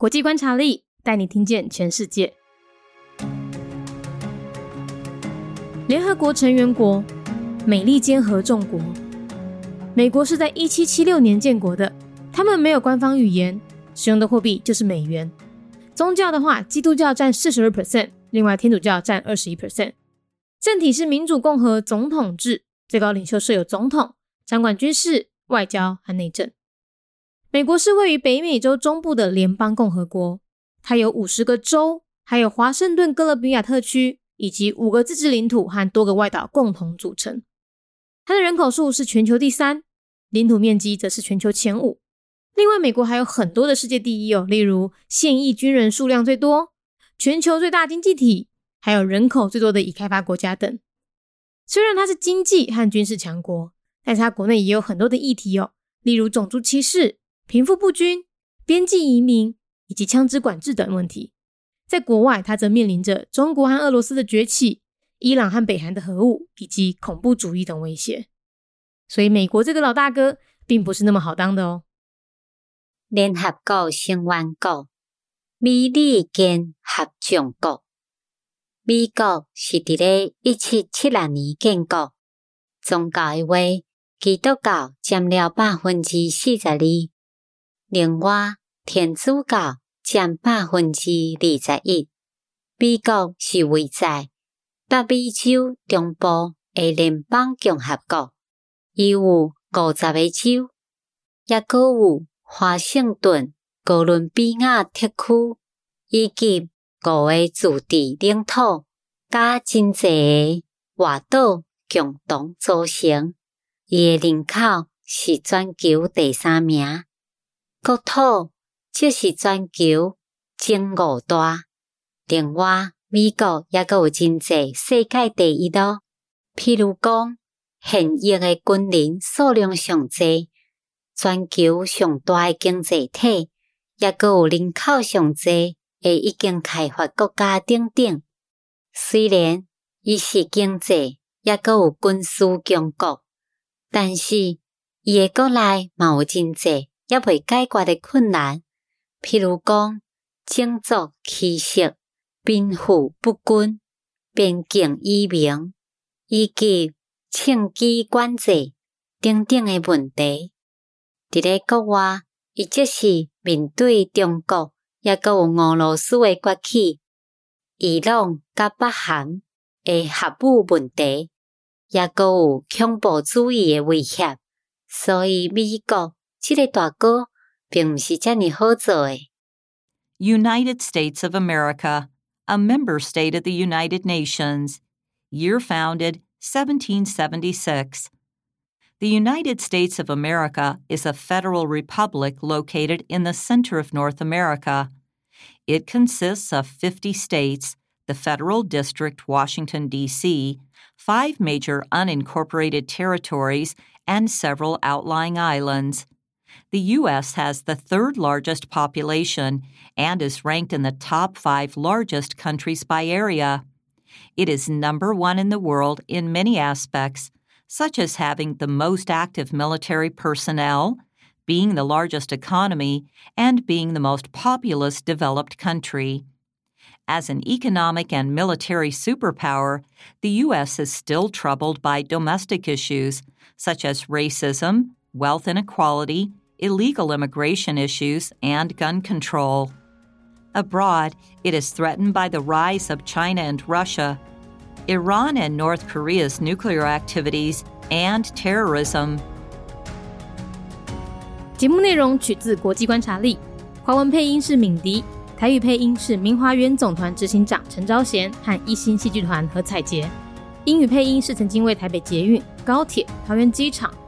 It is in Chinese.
国际观察力带你听见全世界。联合国成员国美利坚合众国，美国是在一七七六年建国的。他们没有官方语言，使用的货币就是美元。宗教的话，基督教占四十二 percent，另外天主教占二十一 percent。政体是民主共和总统制，最高领袖设有总统，掌管军事、外交和内政。美国是位于北美洲中部的联邦共和国，它有五十个州，还有华盛顿哥伦比亚特区。以及五个自治领土和多个外岛共同组成。它的人口数是全球第三，领土面积则是全球前五。另外，美国还有很多的世界第一哦，例如现役军人数量最多、全球最大经济体，还有人口最多的已开发国家等。虽然它是经济和军事强国，但是它国内也有很多的议题哦，例如种族歧视、贫富不均、边际移民以及枪支管制等问题。在国外，它则面临着中国和俄罗斯的崛起、伊朗和北韩的核武以及恐怖主义等威胁。所以，美国这个老大哥并不是那么好当的哦。联合国成员国美利坚合众国，美国是伫咧一七七六年建国，宗教的话，基督教占了百分之四十二，另外天主教。占百分之二十一。美国是位在北美洲中部的联邦共和国，伊有五十个州，也佫有华盛顿哥伦比亚特区以及五个自治领土，加真济个外岛共同组成。伊的人口是全球第三名，国土。就是全球前五大，另外美国也阁有真济世界第一咯。譬如讲，现役的军人数量上济，全球上大的经济体，也阁有人口上济的已经开发国家等等。虽然伊是经济也阁有军事强国，但是伊诶国内嘛有真济也未解决的困难。譬如讲，种族歧视、贫富不均、边境移民以及枪支管制等等的问题。伫咧国外，伊即是面对中国，也阁有俄罗斯的崛起、伊朗甲北韩的核武问题，也阁有恐怖主义的威胁。所以，美国 即个大哥。并唔是遮尼好做诶。United States of America, a member state of the United Nations, year founded 1776. The United States of America is a federal republic located in the center of North America. It consists of 50 states, the Federal District, Washington, D.C., five major unincorporated territories, and several outlying islands. The U.S. has the third largest population and is ranked in the top five largest countries by area. It is number one in the world in many aspects, such as having the most active military personnel, being the largest economy, and being the most populous developed country. As an economic and military superpower, the U.S. is still troubled by domestic issues such as racism, wealth inequality, illegal immigration issues, and gun control. Abroad, it is threatened by the rise of China and Russia, Iran and North Korea's nuclear activities, and terrorism. 节目内容取自《国际观察力》，华文配音是敏迪，台语配音是明华园总团执行长陈昭贤和一星戏剧团何彩杰，英语配音是曾经为台北捷运、高铁、桃园机场。